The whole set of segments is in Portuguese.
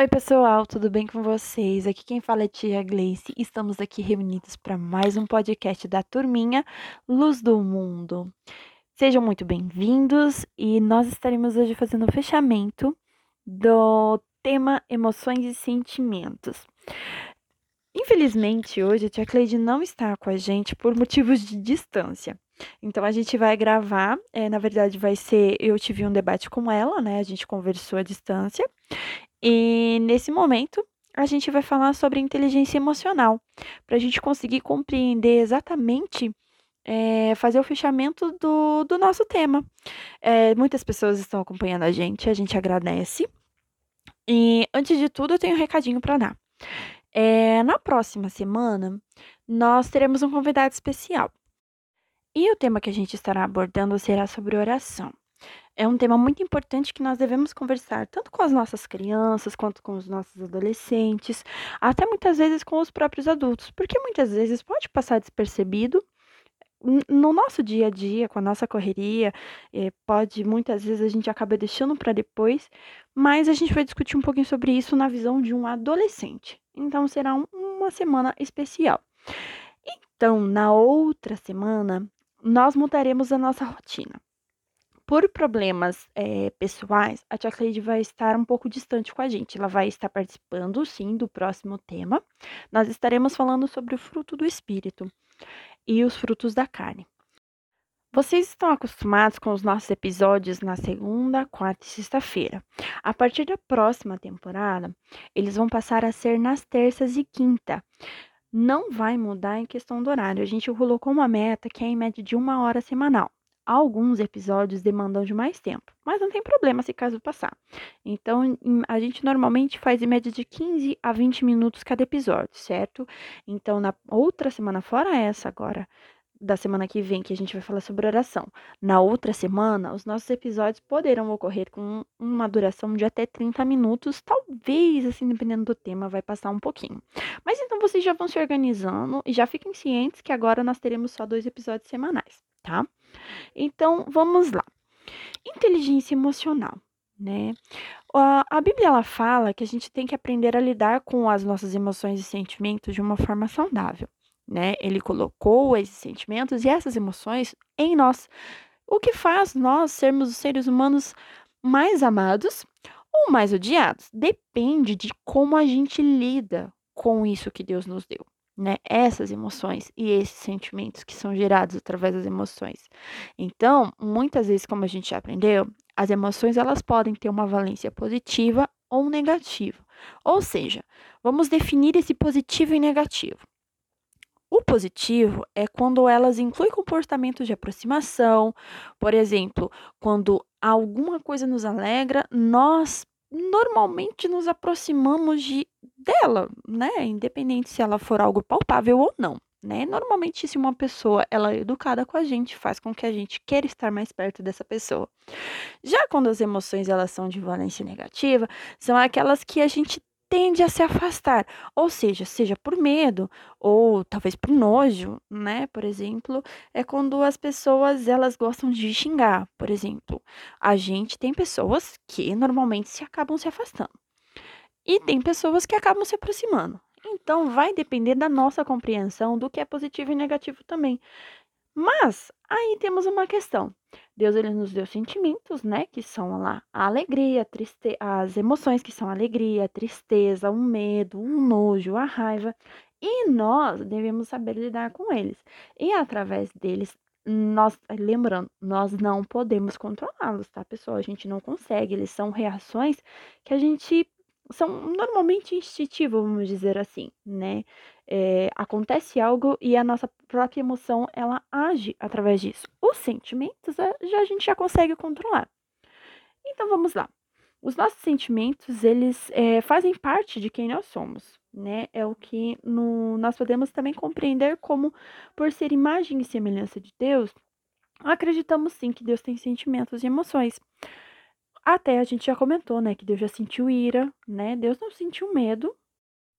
Oi, pessoal, tudo bem com vocês? Aqui quem fala é Tia Gleice. Estamos aqui reunidos para mais um podcast da turminha Luz do Mundo. Sejam muito bem-vindos e nós estaremos hoje fazendo o fechamento do tema emoções e sentimentos. Infelizmente, hoje a Tia Cleide não está com a gente por motivos de distância. Então a gente vai gravar, é, na verdade vai ser, eu tive um debate com ela, né? A gente conversou à distância e nesse momento, a gente vai falar sobre inteligência emocional, para a gente conseguir compreender exatamente, é, fazer o fechamento do, do nosso tema. É, muitas pessoas estão acompanhando a gente, a gente agradece. E antes de tudo, eu tenho um recadinho para dar. É, na próxima semana, nós teremos um convidado especial. E o tema que a gente estará abordando será sobre oração. É um tema muito importante que nós devemos conversar tanto com as nossas crianças quanto com os nossos adolescentes, até muitas vezes com os próprios adultos, porque muitas vezes pode passar despercebido no nosso dia a dia, com a nossa correria, eh, pode muitas vezes a gente acaba deixando para depois, mas a gente vai discutir um pouquinho sobre isso na visão de um adolescente. Então será um, uma semana especial. Então, na outra semana, nós mudaremos a nossa rotina. Por problemas é, pessoais, a tia Cleide vai estar um pouco distante com a gente. Ela vai estar participando, sim, do próximo tema. Nós estaremos falando sobre o fruto do espírito e os frutos da carne. Vocês estão acostumados com os nossos episódios na segunda, quarta e sexta-feira. A partir da próxima temporada, eles vão passar a ser nas terças e quinta. Não vai mudar em questão do horário. A gente colocou uma meta que é em média de uma hora semanal. Alguns episódios demandam de mais tempo, mas não tem problema se caso passar. Então, a gente normalmente faz em média de 15 a 20 minutos cada episódio, certo? Então, na outra semana, fora essa agora, da semana que vem, que a gente vai falar sobre oração. Na outra semana, os nossos episódios poderão ocorrer com uma duração de até 30 minutos, talvez, assim, dependendo do tema, vai passar um pouquinho. Mas então vocês já vão se organizando e já fiquem cientes que agora nós teremos só dois episódios semanais, tá? Então, vamos lá. Inteligência emocional, né? A, a Bíblia ela fala que a gente tem que aprender a lidar com as nossas emoções e sentimentos de uma forma saudável, né? Ele colocou esses sentimentos e essas emoções em nós, o que faz nós sermos os seres humanos mais amados ou mais odiados. Depende de como a gente lida com isso que Deus nos deu né, essas emoções e esses sentimentos que são gerados através das emoções. Então, muitas vezes, como a gente já aprendeu, as emoções elas podem ter uma valência positiva ou negativa. Ou seja, vamos definir esse positivo e negativo. O positivo é quando elas incluem comportamentos de aproximação, por exemplo, quando alguma coisa nos alegra, nós normalmente nos aproximamos de dela, né? Independente se ela for algo palpável ou não, né? Normalmente, se uma pessoa ela é educada com a gente, faz com que a gente queira estar mais perto dessa pessoa. Já quando as emoções elas são de valência negativa, são aquelas que a gente tende a se afastar, ou seja, seja por medo ou talvez por nojo, né? Por exemplo, é quando as pessoas elas gostam de xingar, por exemplo. A gente tem pessoas que normalmente se acabam se afastando. E tem pessoas que acabam se aproximando. Então vai depender da nossa compreensão do que é positivo e negativo também. Mas aí temos uma questão. Deus ele nos deu sentimentos, né, que são lá a alegria, a triste... as emoções que são a alegria, a tristeza, o medo, o nojo, a raiva, e nós devemos saber lidar com eles. E através deles nós, lembrando, nós não podemos controlá-los, tá, pessoal? A gente não consegue, eles são reações que a gente são normalmente instintivos, vamos dizer assim, né? É, acontece algo e a nossa própria emoção ela age através disso. Os sentimentos é, já a gente já consegue controlar. Então vamos lá. Os nossos sentimentos eles é, fazem parte de quem nós somos, né? É o que no, nós podemos também compreender como, por ser imagem e semelhança de Deus, acreditamos sim que Deus tem sentimentos e emoções. Até a gente já comentou, né, que Deus já sentiu ira, né? Deus não sentiu medo.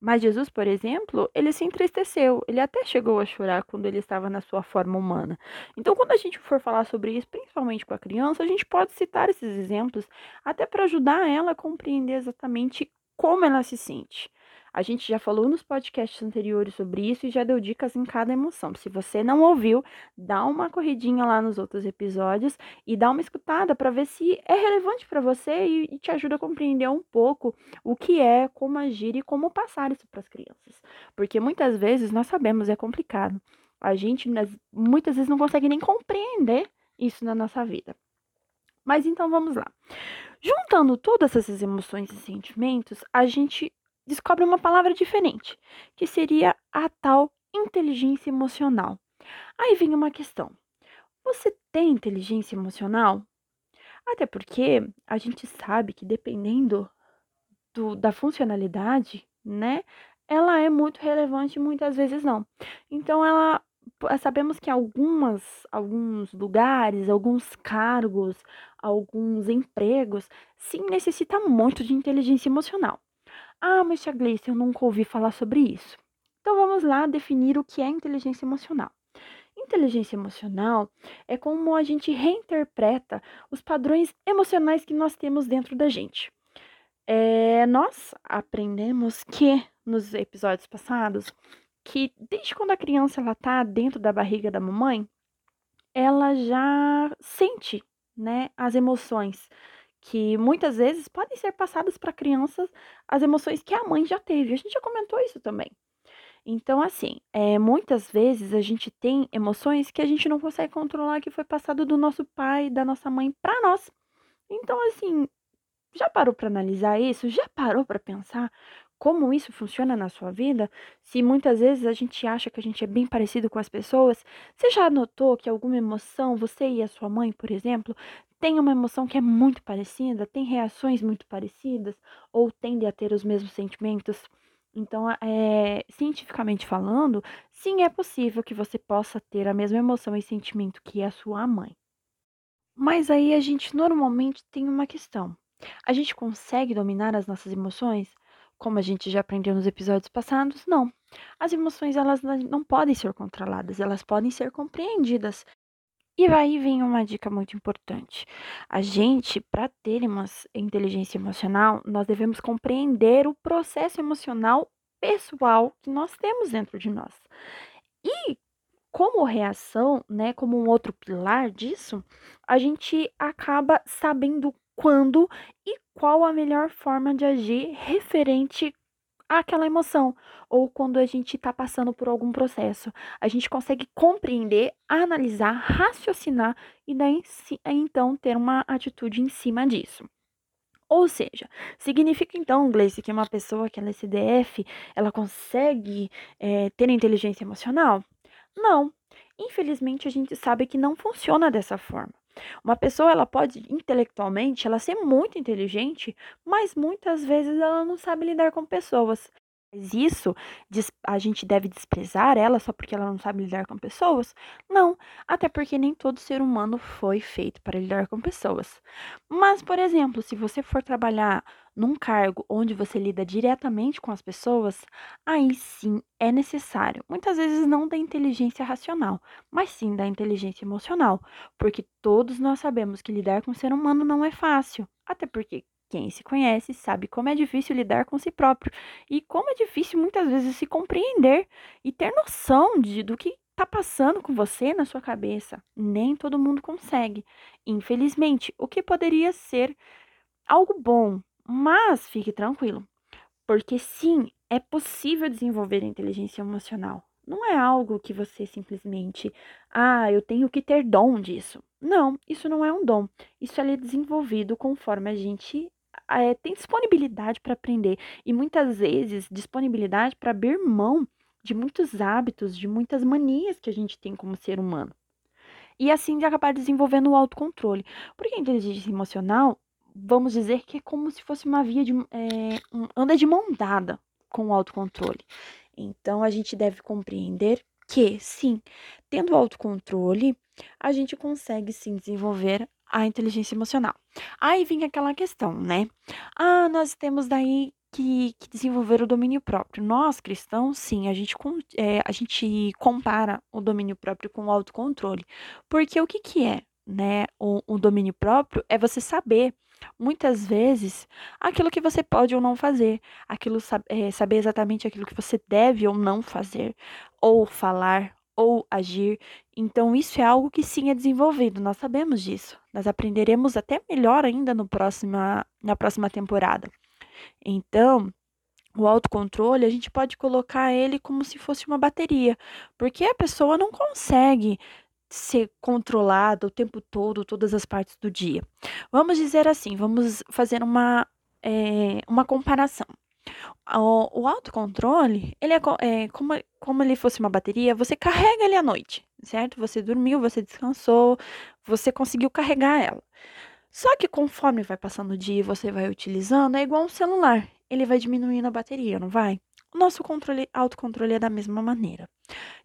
Mas Jesus, por exemplo, ele se entristeceu, ele até chegou a chorar quando ele estava na sua forma humana. Então, quando a gente for falar sobre isso, principalmente com a criança, a gente pode citar esses exemplos até para ajudar ela a compreender exatamente como ela se sente. A gente já falou nos podcasts anteriores sobre isso e já deu dicas em cada emoção. Se você não ouviu, dá uma corridinha lá nos outros episódios e dá uma escutada para ver se é relevante para você e, e te ajuda a compreender um pouco o que é, como agir e como passar isso para as crianças. Porque muitas vezes nós sabemos é complicado. A gente muitas vezes não consegue nem compreender isso na nossa vida. Mas então vamos lá. Juntando todas essas emoções e sentimentos, a gente descobre uma palavra diferente, que seria a tal inteligência emocional. Aí vem uma questão: você tem inteligência emocional? Até porque a gente sabe que dependendo do, da funcionalidade, né, ela é muito relevante, muitas vezes não. Então ela sabemos que algumas alguns lugares, alguns cargos, alguns empregos, sim necessita muito de inteligência emocional. Ah, mas Tia Gleice, eu nunca ouvi falar sobre isso. Então vamos lá definir o que é inteligência emocional. Inteligência emocional é como a gente reinterpreta os padrões emocionais que nós temos dentro da gente. É, nós aprendemos que nos episódios passados que desde quando a criança ela tá dentro da barriga da mamãe, ela já sente, né, as emoções que muitas vezes podem ser passadas para crianças as emoções que a mãe já teve. A gente já comentou isso também. Então, assim, é, muitas vezes a gente tem emoções que a gente não consegue controlar, que foi passado do nosso pai, da nossa mãe para nós. Então, assim, já parou para analisar isso? Já parou para pensar como isso funciona na sua vida, se muitas vezes a gente acha que a gente é bem parecido com as pessoas, você já notou que alguma emoção, você e a sua mãe, por exemplo, tem uma emoção que é muito parecida, tem reações muito parecidas, ou tende a ter os mesmos sentimentos? Então, é, cientificamente falando, sim, é possível que você possa ter a mesma emoção e sentimento que a sua mãe. Mas aí a gente normalmente tem uma questão. A gente consegue dominar as nossas emoções? Como a gente já aprendeu nos episódios passados, não. As emoções elas não podem ser controladas, elas podem ser compreendidas. E aí vem uma dica muito importante. A gente, para termos inteligência emocional, nós devemos compreender o processo emocional pessoal que nós temos dentro de nós. E como reação, né, como um outro pilar disso, a gente acaba sabendo quando e qual a melhor forma de agir referente àquela emoção ou quando a gente está passando por algum processo. A gente consegue compreender, analisar, raciocinar e daí então ter uma atitude em cima disso. Ou seja, significa então, Gleice, que uma pessoa que ela é CDF, ela consegue é, ter inteligência emocional? Não. Infelizmente, a gente sabe que não funciona dessa forma. Uma pessoa, ela pode intelectualmente, ela ser muito inteligente, mas muitas vezes ela não sabe lidar com pessoas. Mas isso a gente deve desprezar ela só porque ela não sabe lidar com pessoas? Não, até porque nem todo ser humano foi feito para lidar com pessoas. Mas, por exemplo, se você for trabalhar num cargo onde você lida diretamente com as pessoas, aí sim é necessário, muitas vezes não da inteligência racional, mas sim da inteligência emocional, porque todos nós sabemos que lidar com o ser humano não é fácil, até porque quem se conhece sabe como é difícil lidar com si próprio e como é difícil muitas vezes se compreender e ter noção de, do que está passando com você na sua cabeça. Nem todo mundo consegue, infelizmente, o que poderia ser algo bom, mas fique tranquilo, porque sim, é possível desenvolver inteligência emocional. Não é algo que você simplesmente, ah, eu tenho que ter dom disso. Não, isso não é um dom. Isso é desenvolvido conforme a gente é, tem disponibilidade para aprender e muitas vezes disponibilidade para abrir mão de muitos hábitos, de muitas manias que a gente tem como ser humano. E assim de acabar desenvolvendo o autocontrole. Porque a inteligência emocional, vamos dizer que é como se fosse uma via de. É, um, anda de mão dada com o autocontrole. Então a gente deve compreender que, sim, tendo autocontrole, a gente consegue sim desenvolver a inteligência emocional. Aí vem aquela questão, né? Ah, nós temos daí que, que desenvolver o domínio próprio. Nós, cristãos, sim, a gente, é, a gente compara o domínio próprio com o autocontrole. Porque o que, que é, né? O, o domínio próprio é você saber muitas vezes aquilo que você pode ou não fazer, aquilo é, saber exatamente aquilo que você deve ou não fazer, ou falar, ou agir. Então, isso é algo que sim é desenvolvido, nós sabemos disso. Nós aprenderemos até melhor ainda no próxima, na próxima temporada. Então, o autocontrole, a gente pode colocar ele como se fosse uma bateria, porque a pessoa não consegue ser controlada o tempo todo, todas as partes do dia. Vamos dizer assim, vamos fazer uma, é, uma comparação. O, o autocontrole, ele é, é, como, como ele fosse uma bateria, você carrega ele à noite, certo? Você dormiu, você descansou, você conseguiu carregar ela. Só que conforme vai passando o dia e você vai utilizando, é igual um celular. Ele vai diminuindo a bateria, não vai? O nosso controle, autocontrole é da mesma maneira.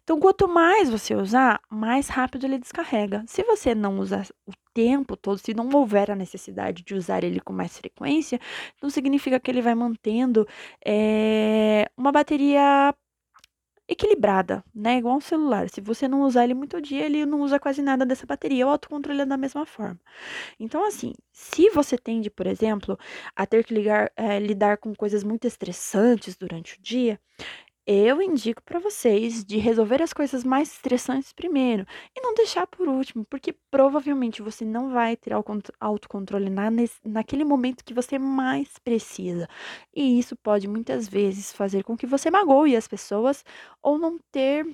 Então, quanto mais você usar, mais rápido ele descarrega. Se você não usar o tempo todo, se não houver a necessidade de usar ele com mais frequência, não significa que ele vai mantendo é, uma bateria equilibrada, né? Igual um celular. Se você não usar ele muito dia, ele não usa quase nada dessa bateria. O autocontrole é da mesma forma. Então, assim, se você tende, por exemplo, a ter que ligar, é, lidar com coisas muito estressantes durante o dia, eu indico para vocês de resolver as coisas mais estressantes primeiro e não deixar por último, porque provavelmente você não vai ter autocontrole na, naquele momento que você mais precisa. E isso pode muitas vezes fazer com que você magoe as pessoas ou não ter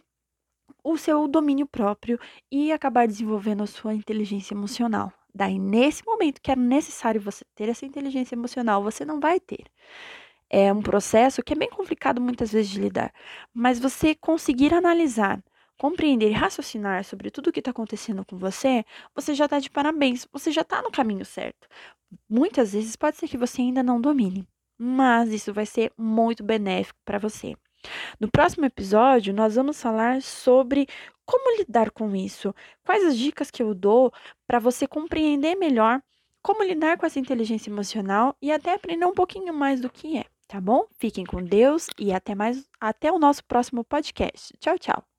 o seu domínio próprio e acabar desenvolvendo a sua inteligência emocional. Daí, nesse momento que é necessário você ter essa inteligência emocional, você não vai ter é um processo que é bem complicado muitas vezes de lidar, mas você conseguir analisar, compreender e raciocinar sobre tudo o que está acontecendo com você, você já está de parabéns, você já está no caminho certo. Muitas vezes pode ser que você ainda não domine, mas isso vai ser muito benéfico para você. No próximo episódio, nós vamos falar sobre como lidar com isso, quais as dicas que eu dou para você compreender melhor como lidar com essa inteligência emocional e até aprender um pouquinho mais do que é tá bom? Fiquem com Deus e até mais, até o nosso próximo podcast. Tchau, tchau.